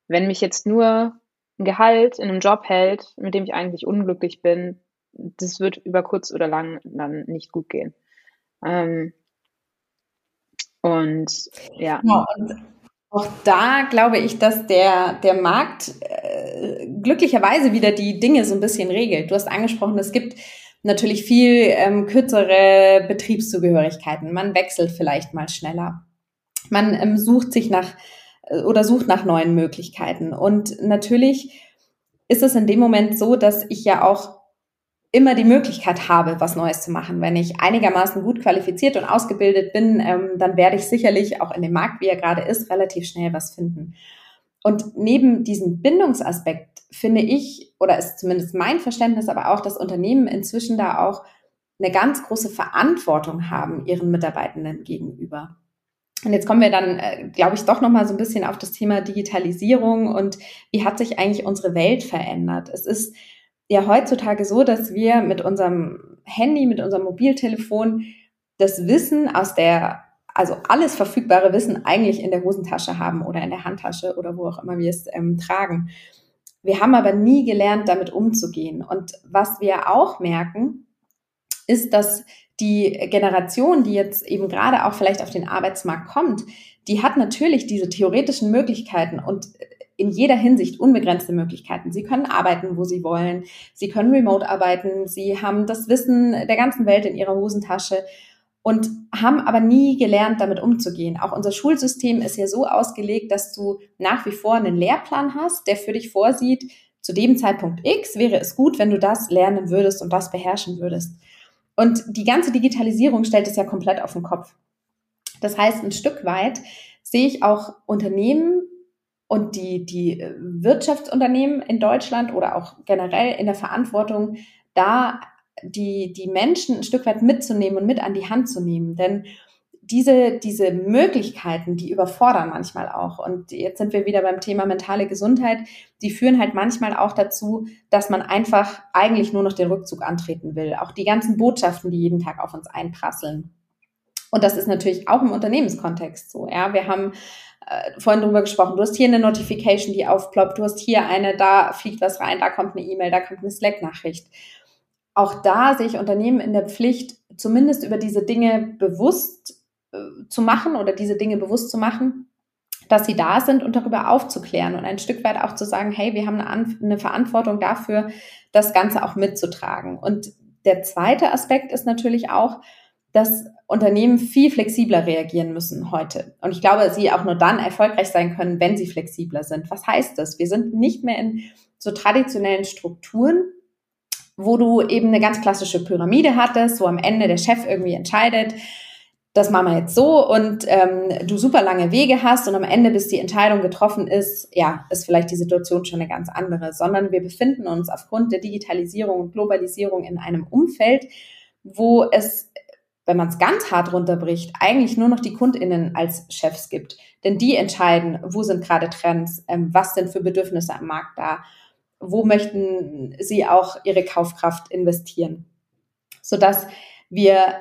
wenn mich jetzt nur ein Gehalt in einem Job hält, mit dem ich eigentlich unglücklich bin, das wird über kurz oder lang dann nicht gut gehen. Ähm, und ja. ja und auch da glaube ich, dass der, der Markt äh, glücklicherweise wieder die Dinge so ein bisschen regelt. Du hast angesprochen, es gibt natürlich viel ähm, kürzere Betriebszugehörigkeiten. Man wechselt vielleicht mal schneller. Man ähm, sucht sich nach äh, oder sucht nach neuen Möglichkeiten. Und natürlich ist es in dem Moment so, dass ich ja auch immer die Möglichkeit habe, was Neues zu machen. Wenn ich einigermaßen gut qualifiziert und ausgebildet bin, ähm, dann werde ich sicherlich auch in dem Markt, wie er gerade ist, relativ schnell was finden. Und neben diesem Bindungsaspekt finde ich, oder ist zumindest mein Verständnis, aber auch, dass Unternehmen inzwischen da auch eine ganz große Verantwortung haben ihren Mitarbeitenden gegenüber. Und jetzt kommen wir dann, äh, glaube ich, doch noch mal so ein bisschen auf das Thema Digitalisierung und wie hat sich eigentlich unsere Welt verändert? Es ist ja heutzutage so, dass wir mit unserem Handy, mit unserem Mobiltelefon das Wissen aus der, also alles verfügbare Wissen eigentlich in der Hosentasche haben oder in der Handtasche oder wo auch immer wir es ähm, tragen. Wir haben aber nie gelernt, damit umzugehen. Und was wir auch merken, ist, dass die Generation, die jetzt eben gerade auch vielleicht auf den Arbeitsmarkt kommt, die hat natürlich diese theoretischen Möglichkeiten und in jeder Hinsicht unbegrenzte Möglichkeiten. Sie können arbeiten, wo sie wollen. Sie können remote arbeiten. Sie haben das Wissen der ganzen Welt in ihrer Hosentasche und haben aber nie gelernt, damit umzugehen. Auch unser Schulsystem ist ja so ausgelegt, dass du nach wie vor einen Lehrplan hast, der für dich vorsieht, zu dem Zeitpunkt X wäre es gut, wenn du das lernen würdest und das beherrschen würdest. Und die ganze Digitalisierung stellt es ja komplett auf den Kopf. Das heißt, ein Stück weit sehe ich auch Unternehmen und die, die äh, Wirtschaftsunternehmen in Deutschland oder auch generell in der Verantwortung, da die, die Menschen ein Stück weit mitzunehmen und mit an die Hand zu nehmen. Denn diese, diese Möglichkeiten, die überfordern manchmal auch. Und jetzt sind wir wieder beim Thema mentale Gesundheit. Die führen halt manchmal auch dazu, dass man einfach eigentlich nur noch den Rückzug antreten will. Auch die ganzen Botschaften, die jeden Tag auf uns einprasseln. Und das ist natürlich auch im Unternehmenskontext so. Ja, wir haben äh, vorhin drüber gesprochen. Du hast hier eine Notification, die aufploppt. Du hast hier eine, da fliegt was rein, da kommt eine E-Mail, da kommt eine Slack-Nachricht. Auch da sehe ich Unternehmen in der Pflicht, zumindest über diese Dinge bewusst äh, zu machen oder diese Dinge bewusst zu machen, dass sie da sind und darüber aufzuklären und ein Stück weit auch zu sagen, hey, wir haben eine, eine Verantwortung dafür, das Ganze auch mitzutragen. Und der zweite Aspekt ist natürlich auch, dass Unternehmen viel flexibler reagieren müssen heute. Und ich glaube, sie auch nur dann erfolgreich sein können, wenn sie flexibler sind. Was heißt das? Wir sind nicht mehr in so traditionellen Strukturen, wo du eben eine ganz klassische Pyramide hattest, wo am Ende der Chef irgendwie entscheidet, das machen wir jetzt so und ähm, du super lange Wege hast und am Ende, bis die Entscheidung getroffen ist, ja, ist vielleicht die Situation schon eine ganz andere, sondern wir befinden uns aufgrund der Digitalisierung und Globalisierung in einem Umfeld, wo es, wenn man es ganz hart runterbricht, eigentlich nur noch die KundInnen als Chefs gibt. Denn die entscheiden, wo sind gerade Trends, ähm, was sind für Bedürfnisse am Markt da, wo möchten sie auch ihre Kaufkraft investieren. Sodass wir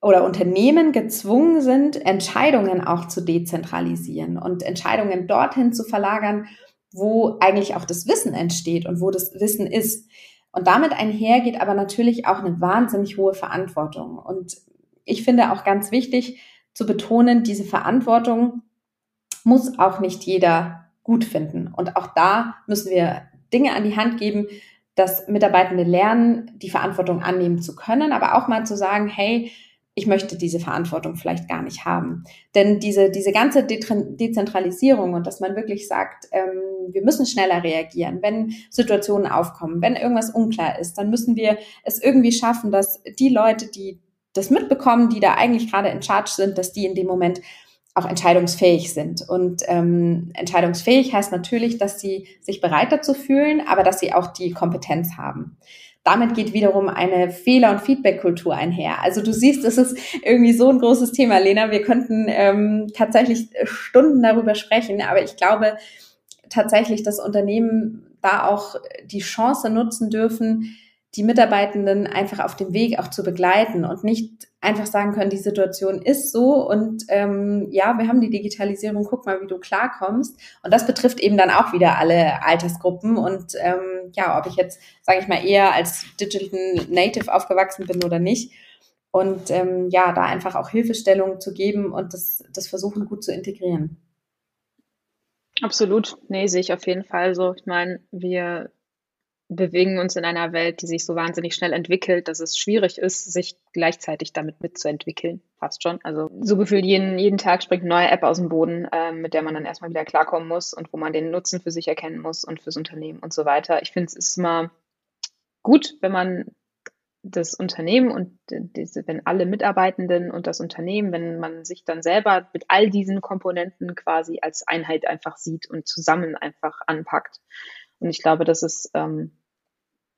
oder Unternehmen gezwungen sind, Entscheidungen auch zu dezentralisieren und Entscheidungen dorthin zu verlagern, wo eigentlich auch das Wissen entsteht und wo das Wissen ist. Und damit einher geht aber natürlich auch eine wahnsinnig hohe Verantwortung. Und ich finde auch ganz wichtig zu betonen, diese Verantwortung muss auch nicht jeder gut finden. Und auch da müssen wir Dinge an die Hand geben, dass Mitarbeitende lernen, die Verantwortung annehmen zu können, aber auch mal zu sagen, hey, ich möchte diese Verantwortung vielleicht gar nicht haben. Denn diese, diese ganze De Dezentralisierung und dass man wirklich sagt, ähm, wir müssen schneller reagieren, wenn Situationen aufkommen, wenn irgendwas unklar ist, dann müssen wir es irgendwie schaffen, dass die Leute, die das mitbekommen, die da eigentlich gerade in Charge sind, dass die in dem Moment auch entscheidungsfähig sind. Und ähm, entscheidungsfähig heißt natürlich, dass sie sich bereit dazu fühlen, aber dass sie auch die Kompetenz haben damit geht wiederum eine Fehler- und Feedback-Kultur einher. Also du siehst, es ist irgendwie so ein großes Thema, Lena. Wir könnten ähm, tatsächlich Stunden darüber sprechen, aber ich glaube tatsächlich, dass Unternehmen da auch die Chance nutzen dürfen, die Mitarbeitenden einfach auf dem Weg auch zu begleiten und nicht einfach sagen können, die Situation ist so und ähm, ja, wir haben die Digitalisierung, guck mal, wie du klarkommst. Und das betrifft eben dann auch wieder alle Altersgruppen. Und ähm, ja, ob ich jetzt, sage ich mal, eher als Digital Native aufgewachsen bin oder nicht. Und ähm, ja, da einfach auch Hilfestellung zu geben und das, das versuchen gut zu integrieren. Absolut. Nee, sehe ich auf jeden Fall so. Ich meine, wir bewegen uns in einer Welt, die sich so wahnsinnig schnell entwickelt, dass es schwierig ist, sich gleichzeitig damit mitzuentwickeln. Fast schon. Also so gefühlt jeden, jeden Tag springt eine neue App aus dem Boden, äh, mit der man dann erstmal wieder klarkommen muss und wo man den Nutzen für sich erkennen muss und fürs Unternehmen und so weiter. Ich finde, es ist immer gut, wenn man das Unternehmen und diese, wenn alle Mitarbeitenden und das Unternehmen, wenn man sich dann selber mit all diesen Komponenten quasi als Einheit einfach sieht und zusammen einfach anpackt. Und ich glaube, das ist ähm,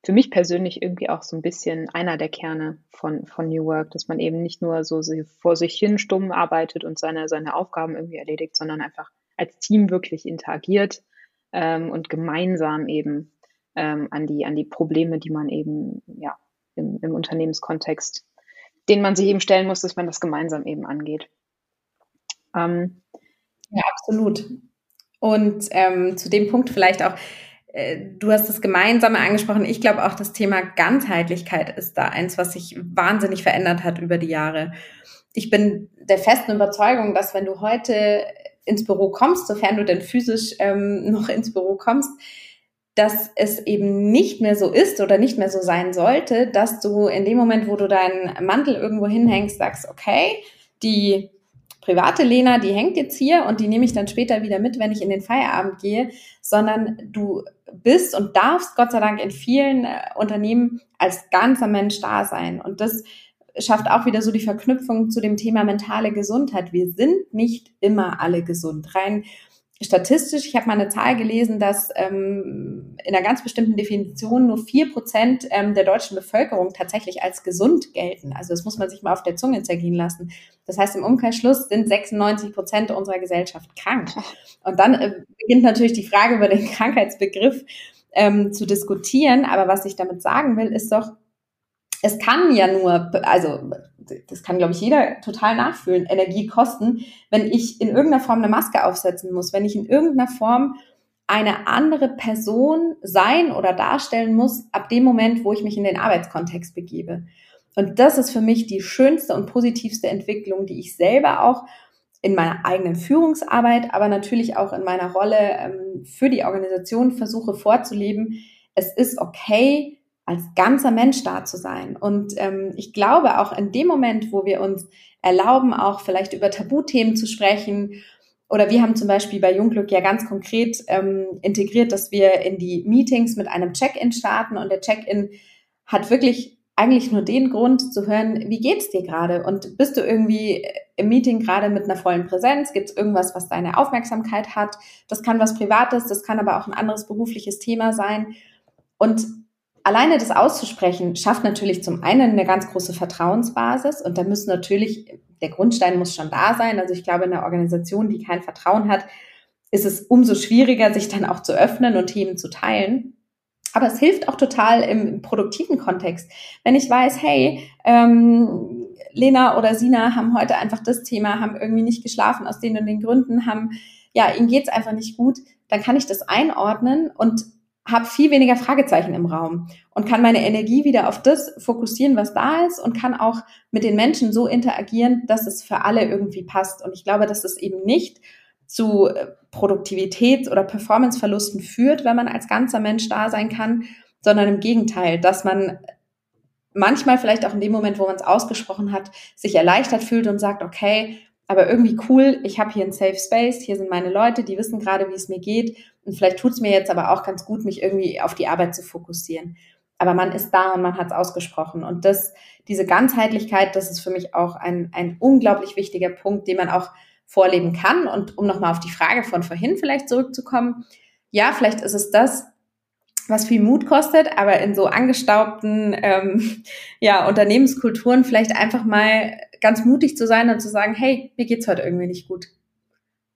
für mich persönlich irgendwie auch so ein bisschen einer der Kerne von, von New Work, dass man eben nicht nur so vor sich hin stumm arbeitet und seine, seine Aufgaben irgendwie erledigt, sondern einfach als Team wirklich interagiert ähm, und gemeinsam eben ähm, an, die, an die Probleme, die man eben ja, im, im Unternehmenskontext, denen man sich eben stellen muss, dass man das gemeinsam eben angeht. Ähm, ja, absolut. Und ähm, zu dem Punkt vielleicht auch, du hast das Gemeinsame angesprochen. Ich glaube auch, das Thema Ganzheitlichkeit ist da eins, was sich wahnsinnig verändert hat über die Jahre. Ich bin der festen Überzeugung, dass wenn du heute ins Büro kommst, sofern du denn physisch ähm, noch ins Büro kommst, dass es eben nicht mehr so ist oder nicht mehr so sein sollte, dass du in dem Moment, wo du deinen Mantel irgendwo hinhängst, sagst, okay, die private Lena, die hängt jetzt hier und die nehme ich dann später wieder mit, wenn ich in den Feierabend gehe, sondern du bist und darfst Gott sei Dank in vielen äh, Unternehmen als ganzer Mensch da sein. Und das schafft auch wieder so die Verknüpfung zu dem Thema mentale Gesundheit. Wir sind nicht immer alle gesund. Rein statistisch, ich habe mal eine Zahl gelesen, dass ähm, in einer ganz bestimmten Definition nur vier Prozent ähm, der deutschen Bevölkerung tatsächlich als gesund gelten. Also das muss man sich mal auf der Zunge zergehen lassen. Das heißt, im Umkehrschluss sind 96 Prozent unserer Gesellschaft krank. Und dann äh, beginnt natürlich die Frage über den Krankheitsbegriff ähm, zu diskutieren. Aber was ich damit sagen will, ist doch, es kann ja nur, also das kann, glaube ich, jeder total nachfühlen, Energie kosten, wenn ich in irgendeiner Form eine Maske aufsetzen muss, wenn ich in irgendeiner Form eine andere Person sein oder darstellen muss, ab dem Moment, wo ich mich in den Arbeitskontext begebe. Und das ist für mich die schönste und positivste Entwicklung, die ich selber auch in meiner eigenen Führungsarbeit, aber natürlich auch in meiner Rolle ähm, für die Organisation versuche vorzuleben, es ist okay, als ganzer Mensch da zu sein. Und ähm, ich glaube auch in dem Moment, wo wir uns erlauben, auch vielleicht über Tabuthemen zu sprechen, oder wir haben zum Beispiel bei Jungglück ja ganz konkret ähm, integriert, dass wir in die Meetings mit einem Check-in starten und der Check-in hat wirklich eigentlich nur den Grund zu hören, wie geht's dir gerade? Und bist du irgendwie im Meeting gerade mit einer vollen Präsenz? Gibt es irgendwas, was deine Aufmerksamkeit hat? Das kann was Privates, das kann aber auch ein anderes berufliches Thema sein. Und alleine das auszusprechen, schafft natürlich zum einen eine ganz große Vertrauensbasis und da müssen natürlich, der Grundstein muss schon da sein. Also ich glaube, in einer Organisation, die kein Vertrauen hat, ist es umso schwieriger, sich dann auch zu öffnen und Themen zu teilen. Aber es hilft auch total im produktiven Kontext. Wenn ich weiß, hey, ähm, Lena oder Sina haben heute einfach das Thema, haben irgendwie nicht geschlafen aus den und den Gründen, haben, ja, ihnen geht's einfach nicht gut, dann kann ich das einordnen und habe viel weniger Fragezeichen im Raum und kann meine Energie wieder auf das fokussieren, was da ist und kann auch mit den Menschen so interagieren, dass es für alle irgendwie passt. Und ich glaube, dass es eben nicht zu äh, Produktivitäts- oder Performanceverlusten führt, wenn man als ganzer Mensch da sein kann, sondern im Gegenteil, dass man manchmal vielleicht auch in dem Moment, wo man es ausgesprochen hat, sich erleichtert fühlt und sagt, okay, aber irgendwie cool, ich habe hier einen Safe Space, hier sind meine Leute, die wissen gerade, wie es mir geht und vielleicht tut es mir jetzt aber auch ganz gut, mich irgendwie auf die Arbeit zu fokussieren. Aber man ist da und man hat es ausgesprochen. Und das, diese Ganzheitlichkeit, das ist für mich auch ein, ein unglaublich wichtiger Punkt, den man auch vorleben kann. Und um nochmal auf die Frage von vorhin vielleicht zurückzukommen, ja, vielleicht ist es das, was viel Mut kostet, aber in so angestaubten ähm, ja, Unternehmenskulturen vielleicht einfach mal ganz mutig zu sein und zu sagen, hey, mir geht's heute irgendwie nicht gut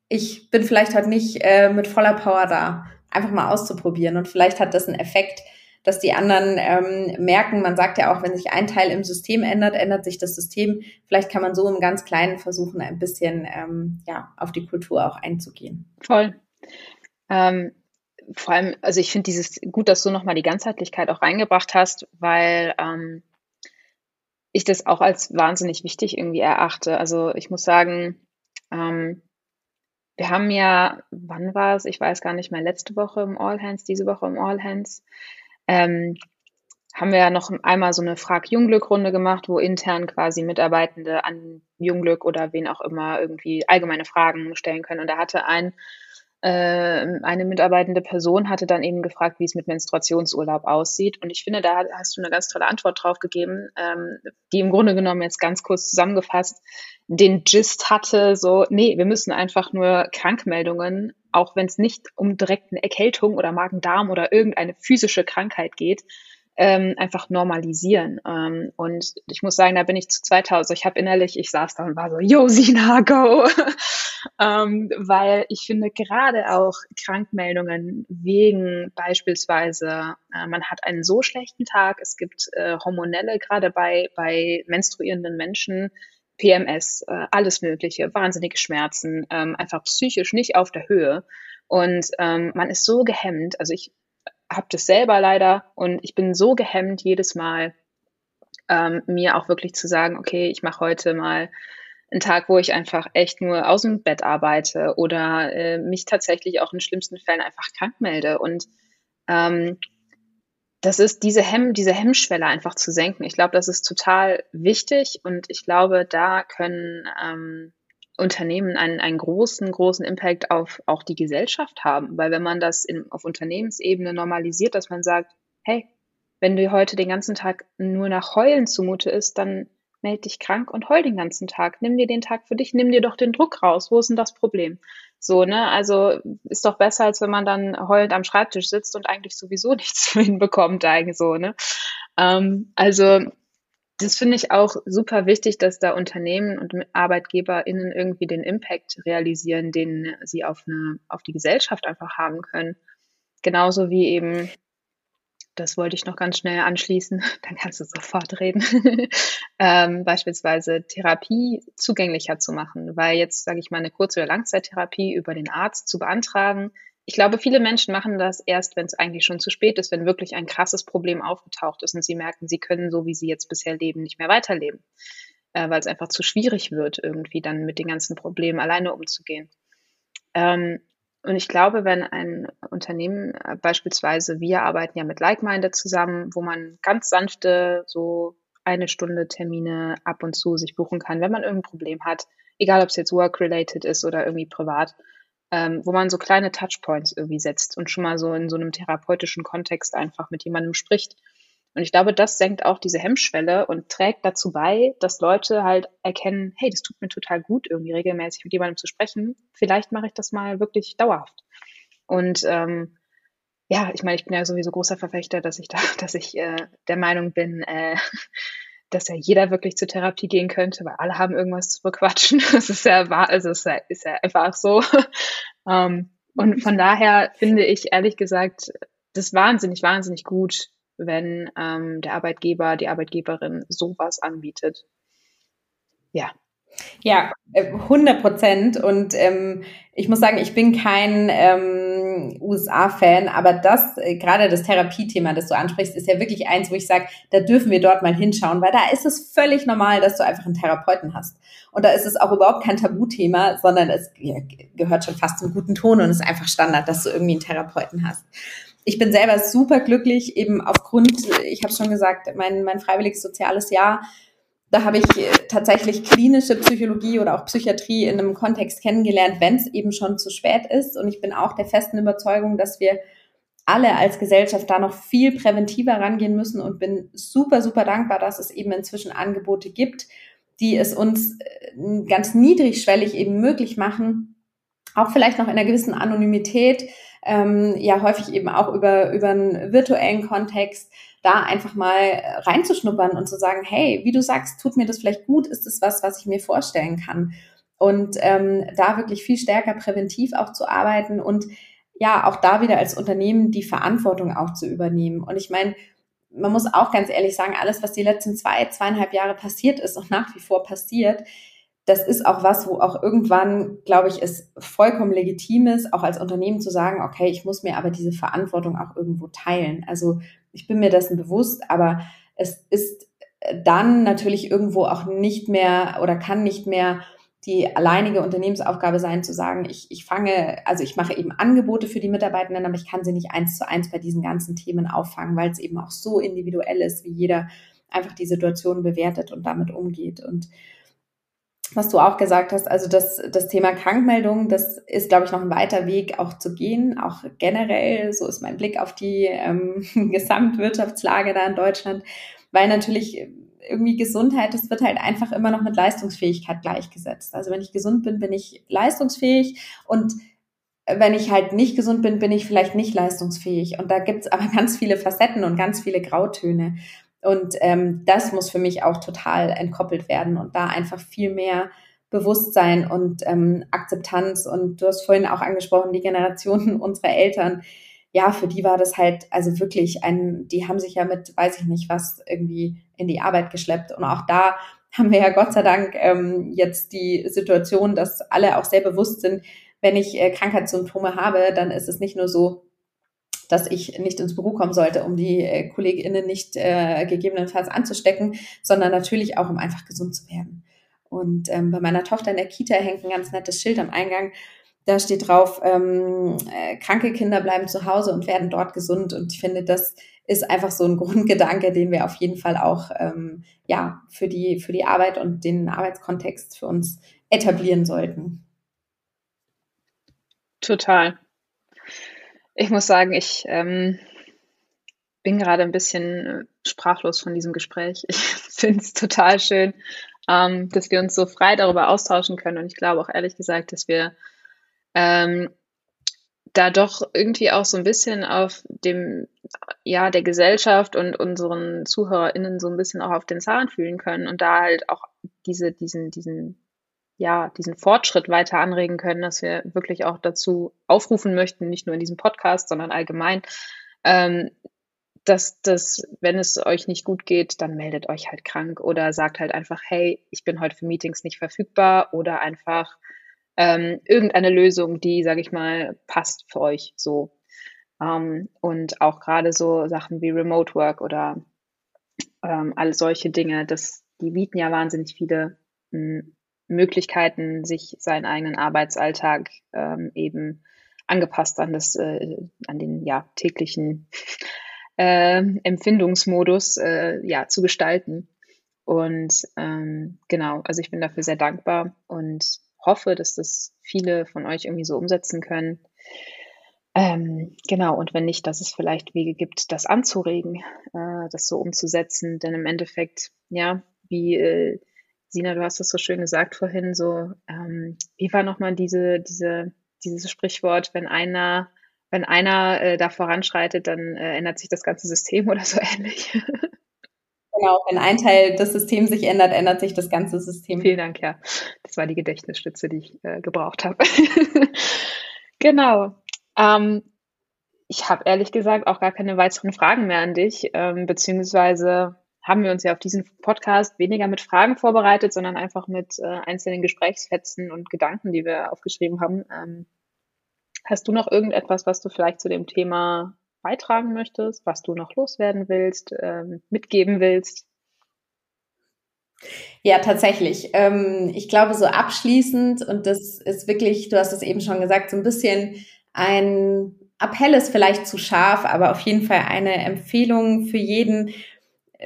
ich bin vielleicht heute nicht äh, mit voller Power da. Einfach mal auszuprobieren. Und vielleicht hat das einen Effekt, dass die anderen ähm, merken, man sagt ja auch, wenn sich ein Teil im System ändert, ändert sich das System. Vielleicht kann man so im ganz Kleinen versuchen, ein bisschen ähm, ja, auf die Kultur auch einzugehen. Voll. Ähm, vor allem, also ich finde dieses gut, dass du nochmal die Ganzheitlichkeit auch reingebracht hast, weil ähm, ich das auch als wahnsinnig wichtig irgendwie erachte. Also ich muss sagen, ähm, wir haben ja, wann war es? Ich weiß gar nicht mehr, letzte Woche im All Hands, diese Woche im All Hands, ähm, haben wir ja noch einmal so eine Frag-Jungglück-Runde gemacht, wo intern quasi Mitarbeitende an Jungglück oder wen auch immer irgendwie allgemeine Fragen stellen können. Und da hatte ein eine mitarbeitende Person hatte dann eben gefragt, wie es mit Menstruationsurlaub aussieht. Und ich finde, da hast du eine ganz tolle Antwort drauf gegeben, ähm, die im Grunde genommen jetzt ganz kurz zusammengefasst den Gist hatte, so, nee, wir müssen einfach nur Krankmeldungen, auch wenn es nicht um direkt eine Erkältung oder Magen-Darm oder irgendeine physische Krankheit geht, ähm, einfach normalisieren. Ähm, und ich muss sagen, da bin ich zu 2000. Ich habe innerlich, ich saß da und war so, yo, Sina, go! ähm, weil ich finde gerade auch Krankmeldungen wegen beispielsweise, äh, man hat einen so schlechten Tag, es gibt äh, hormonelle, gerade bei, bei menstruierenden Menschen, PMS, äh, alles Mögliche, wahnsinnige Schmerzen, ähm, einfach psychisch nicht auf der Höhe. Und ähm, man ist so gehemmt. Also ich habe das selber leider und ich bin so gehemmt jedes Mal, ähm, mir auch wirklich zu sagen, okay, ich mache heute mal einen Tag, wo ich einfach echt nur aus dem Bett arbeite oder äh, mich tatsächlich auch in schlimmsten Fällen einfach krank melde. Und ähm, das ist diese Hemm, diese Hemmschwelle einfach zu senken. Ich glaube, das ist total wichtig und ich glaube, da können ähm, Unternehmen einen, einen großen, großen Impact auf auch die Gesellschaft haben. Weil wenn man das in, auf Unternehmensebene normalisiert, dass man sagt, hey, wenn dir heute den ganzen Tag nur nach Heulen zumute ist, dann melde dich krank und heul den ganzen Tag. Nimm dir den Tag für dich, nimm dir doch den Druck raus. Wo ist denn das Problem? So, ne? Also ist doch besser, als wenn man dann heulend am Schreibtisch sitzt und eigentlich sowieso nichts hinbekommt, eigentlich so, ne? Ähm, also das finde ich auch super wichtig, dass da Unternehmen und ArbeitgeberInnen irgendwie den Impact realisieren, den sie auf eine, auf die Gesellschaft einfach haben können. Genauso wie eben das wollte ich noch ganz schnell anschließen, dann kannst du sofort reden, ähm, beispielsweise Therapie zugänglicher zu machen, weil jetzt, sage ich mal, eine Kurz- oder Langzeittherapie über den Arzt zu beantragen, ich glaube, viele Menschen machen das erst, wenn es eigentlich schon zu spät ist, wenn wirklich ein krasses Problem aufgetaucht ist und sie merken, sie können so, wie sie jetzt bisher leben, nicht mehr weiterleben. äh, weil es einfach zu schwierig wird, irgendwie dann mit den ganzen Problemen alleine umzugehen. Ähm, und ich glaube, wenn ein Unternehmen äh, beispielsweise, wir arbeiten ja mit Like-Minded zusammen, wo man ganz sanfte, so eine Stunde Termine ab und zu sich buchen kann, wenn man irgendein Problem hat, egal ob es jetzt work-related ist oder irgendwie privat, ähm, wo man so kleine Touchpoints irgendwie setzt und schon mal so in so einem therapeutischen Kontext einfach mit jemandem spricht. Und ich glaube, das senkt auch diese Hemmschwelle und trägt dazu bei, dass Leute halt erkennen, hey, das tut mir total gut, irgendwie regelmäßig mit jemandem zu sprechen. Vielleicht mache ich das mal wirklich dauerhaft. Und ähm, ja, ich meine, ich bin ja sowieso großer Verfechter, dass ich da, dass ich äh, der Meinung bin, äh, dass ja jeder wirklich zur Therapie gehen könnte, weil alle haben irgendwas zu bequatschen. Das ist ja wahr, also es ist ja, ist ja einfach so. ähm, und von daher finde ich ehrlich gesagt das wahnsinnig, wahnsinnig gut, wenn ähm, der Arbeitgeber, die Arbeitgeberin sowas anbietet. Ja. Ja, 100 äh, Prozent. Und ähm, ich muss sagen, ich bin kein ähm, USA-Fan, aber das, äh, gerade das Therapiethema, das du ansprichst, ist ja wirklich eins, wo ich sage, da dürfen wir dort mal hinschauen, weil da ist es völlig normal, dass du einfach einen Therapeuten hast. Und da ist es auch überhaupt kein Tabuthema, sondern es ja, gehört schon fast zum guten Ton und ist einfach Standard, dass du irgendwie einen Therapeuten hast ich bin selber super glücklich, eben aufgrund, ich habe schon gesagt, mein, mein freiwilliges soziales Jahr, da habe ich äh, tatsächlich klinische Psychologie oder auch Psychiatrie in einem Kontext kennengelernt, wenn es eben schon zu spät ist. Und ich bin auch der festen Überzeugung, dass wir alle als Gesellschaft da noch viel präventiver rangehen müssen und bin super, super dankbar, dass es eben inzwischen Angebote gibt, die es uns äh, ganz niedrigschwellig eben möglich machen, auch vielleicht noch in einer gewissen Anonymität, ähm, ja häufig eben auch über, über einen virtuellen Kontext, da einfach mal reinzuschnuppern und zu sagen, hey, wie du sagst, tut mir das vielleicht gut, ist es was, was ich mir vorstellen kann. Und ähm, da wirklich viel stärker präventiv auch zu arbeiten und ja, auch da wieder als Unternehmen die Verantwortung auch zu übernehmen. Und ich meine, man muss auch ganz ehrlich sagen, alles, was die letzten zwei, zweieinhalb Jahre passiert ist und nach wie vor passiert, das ist auch was, wo auch irgendwann, glaube ich, es vollkommen legitim ist, auch als Unternehmen zu sagen, okay, ich muss mir aber diese Verantwortung auch irgendwo teilen. Also ich bin mir dessen bewusst, aber es ist dann natürlich irgendwo auch nicht mehr oder kann nicht mehr die alleinige Unternehmensaufgabe sein, zu sagen, ich, ich fange, also ich mache eben Angebote für die Mitarbeitenden, aber ich kann sie nicht eins zu eins bei diesen ganzen Themen auffangen, weil es eben auch so individuell ist, wie jeder einfach die Situation bewertet und damit umgeht. Und was du auch gesagt hast, also das, das Thema Krankmeldung, das ist, glaube ich, noch ein weiter Weg auch zu gehen, auch generell, so ist mein Blick auf die ähm, Gesamtwirtschaftslage da in Deutschland, weil natürlich irgendwie Gesundheit, das wird halt einfach immer noch mit Leistungsfähigkeit gleichgesetzt. Also wenn ich gesund bin, bin ich leistungsfähig und wenn ich halt nicht gesund bin, bin ich vielleicht nicht leistungsfähig. Und da gibt's aber ganz viele Facetten und ganz viele Grautöne. Und ähm, das muss für mich auch total entkoppelt werden und da einfach viel mehr Bewusstsein und ähm, Akzeptanz. Und du hast vorhin auch angesprochen, die Generationen unserer Eltern. Ja, für die war das halt also wirklich ein, die haben sich ja mit, weiß ich nicht was, irgendwie in die Arbeit geschleppt. Und auch da haben wir ja Gott sei Dank ähm, jetzt die Situation, dass alle auch sehr bewusst sind, wenn ich äh, Krankheitssymptome habe, dann ist es nicht nur so, dass ich nicht ins Büro kommen sollte, um die äh, KollegInnen nicht äh, gegebenenfalls anzustecken, sondern natürlich auch, um einfach gesund zu werden. Und ähm, bei meiner Tochter in der Kita hängt ein ganz nettes Schild am Eingang. Da steht drauf, ähm, äh, kranke Kinder bleiben zu Hause und werden dort gesund. Und ich finde, das ist einfach so ein Grundgedanke, den wir auf jeden Fall auch ähm, ja für die für die Arbeit und den Arbeitskontext für uns etablieren sollten. Total. Ich muss sagen, ich ähm, bin gerade ein bisschen sprachlos von diesem Gespräch. Ich finde es total schön, ähm, dass wir uns so frei darüber austauschen können. Und ich glaube auch ehrlich gesagt, dass wir ähm, da doch irgendwie auch so ein bisschen auf dem, ja, der Gesellschaft und unseren ZuhörerInnen so ein bisschen auch auf den Zahn fühlen können und da halt auch diese, diesen, diesen ja, diesen Fortschritt weiter anregen können, dass wir wirklich auch dazu aufrufen möchten, nicht nur in diesem Podcast, sondern allgemein, ähm, dass das, wenn es euch nicht gut geht, dann meldet euch halt krank oder sagt halt einfach, hey, ich bin heute für Meetings nicht verfügbar oder einfach ähm, irgendeine Lösung, die, sage ich mal, passt für euch so. Ähm, und auch gerade so Sachen wie Remote Work oder ähm, all solche Dinge, das die bieten ja wahnsinnig viele hm, Möglichkeiten, sich seinen eigenen Arbeitsalltag ähm, eben angepasst an das, äh, an den ja täglichen äh, Empfindungsmodus äh, ja zu gestalten. Und ähm, genau, also ich bin dafür sehr dankbar und hoffe, dass das viele von euch irgendwie so umsetzen können. Ähm, genau, und wenn nicht, dass es vielleicht Wege gibt, das anzuregen, äh, das so umzusetzen. Denn im Endeffekt, ja, wie äh, Sina, du hast das so schön gesagt vorhin, so, ähm, wie war nochmal diese, diese, dieses Sprichwort, wenn einer, wenn einer äh, da voranschreitet, dann äh, ändert sich das ganze System oder so ähnlich. Genau, wenn ein Teil des Systems sich ändert, ändert sich das ganze System. Vielen Dank, ja. Das war die Gedächtnisstütze, die ich äh, gebraucht habe. genau. Ähm, ich habe ehrlich gesagt auch gar keine weiteren Fragen mehr an dich, ähm, beziehungsweise haben wir uns ja auf diesen Podcast weniger mit Fragen vorbereitet, sondern einfach mit äh, einzelnen Gesprächsfetzen und Gedanken, die wir aufgeschrieben haben. Ähm, hast du noch irgendetwas, was du vielleicht zu dem Thema beitragen möchtest, was du noch loswerden willst, ähm, mitgeben willst? Ja, tatsächlich. Ähm, ich glaube, so abschließend, und das ist wirklich, du hast es eben schon gesagt, so ein bisschen ein Appell ist vielleicht zu scharf, aber auf jeden Fall eine Empfehlung für jeden.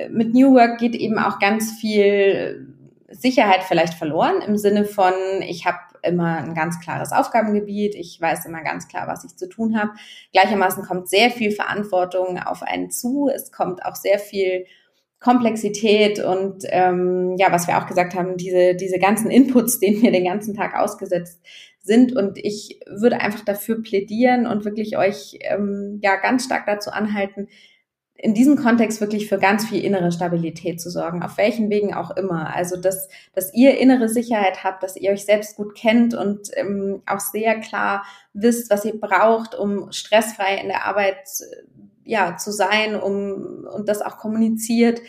Mit New Work geht eben auch ganz viel Sicherheit vielleicht verloren im Sinne von, ich habe immer ein ganz klares Aufgabengebiet, ich weiß immer ganz klar, was ich zu tun habe. Gleichermaßen kommt sehr viel Verantwortung auf einen zu, es kommt auch sehr viel Komplexität und ähm, ja, was wir auch gesagt haben, diese, diese ganzen Inputs, denen wir den ganzen Tag ausgesetzt sind. Und ich würde einfach dafür plädieren und wirklich euch ähm, ja ganz stark dazu anhalten, in diesem Kontext wirklich für ganz viel innere Stabilität zu sorgen, auf welchen Wegen auch immer. Also, dass, dass ihr innere Sicherheit habt, dass ihr euch selbst gut kennt und ähm, auch sehr klar wisst, was ihr braucht, um stressfrei in der Arbeit ja, zu sein, um und das auch kommuniziert.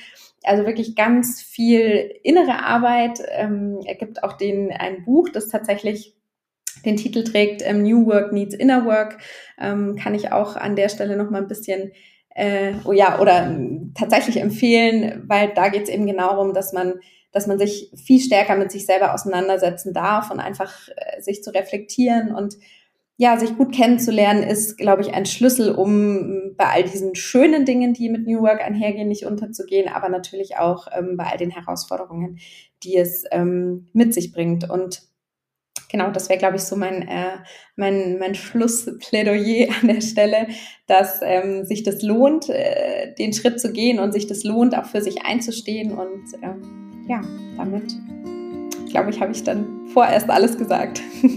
Also wirklich ganz viel innere Arbeit. Ähm, er gibt auch den ein Buch, das tatsächlich den Titel trägt ähm, New Work Needs Inner Work. Ähm, kann ich auch an der Stelle noch mal ein bisschen äh, oh ja, oder ähm, tatsächlich empfehlen, weil da geht es eben genau darum, dass man, dass man sich viel stärker mit sich selber auseinandersetzen darf und einfach äh, sich zu reflektieren und ja, sich gut kennenzulernen, ist, glaube ich, ein Schlüssel, um bei all diesen schönen Dingen, die mit New Work einhergehen, nicht unterzugehen, aber natürlich auch ähm, bei all den Herausforderungen, die es ähm, mit sich bringt. Und genau, das wäre, glaube ich, so mein, äh, mein, mein Schlussplädoyer an der Stelle, dass ähm, sich das lohnt, äh, den Schritt zu gehen und sich das lohnt, auch für sich einzustehen. Und ähm, ja, damit, glaube ich, habe ich dann vorerst alles gesagt.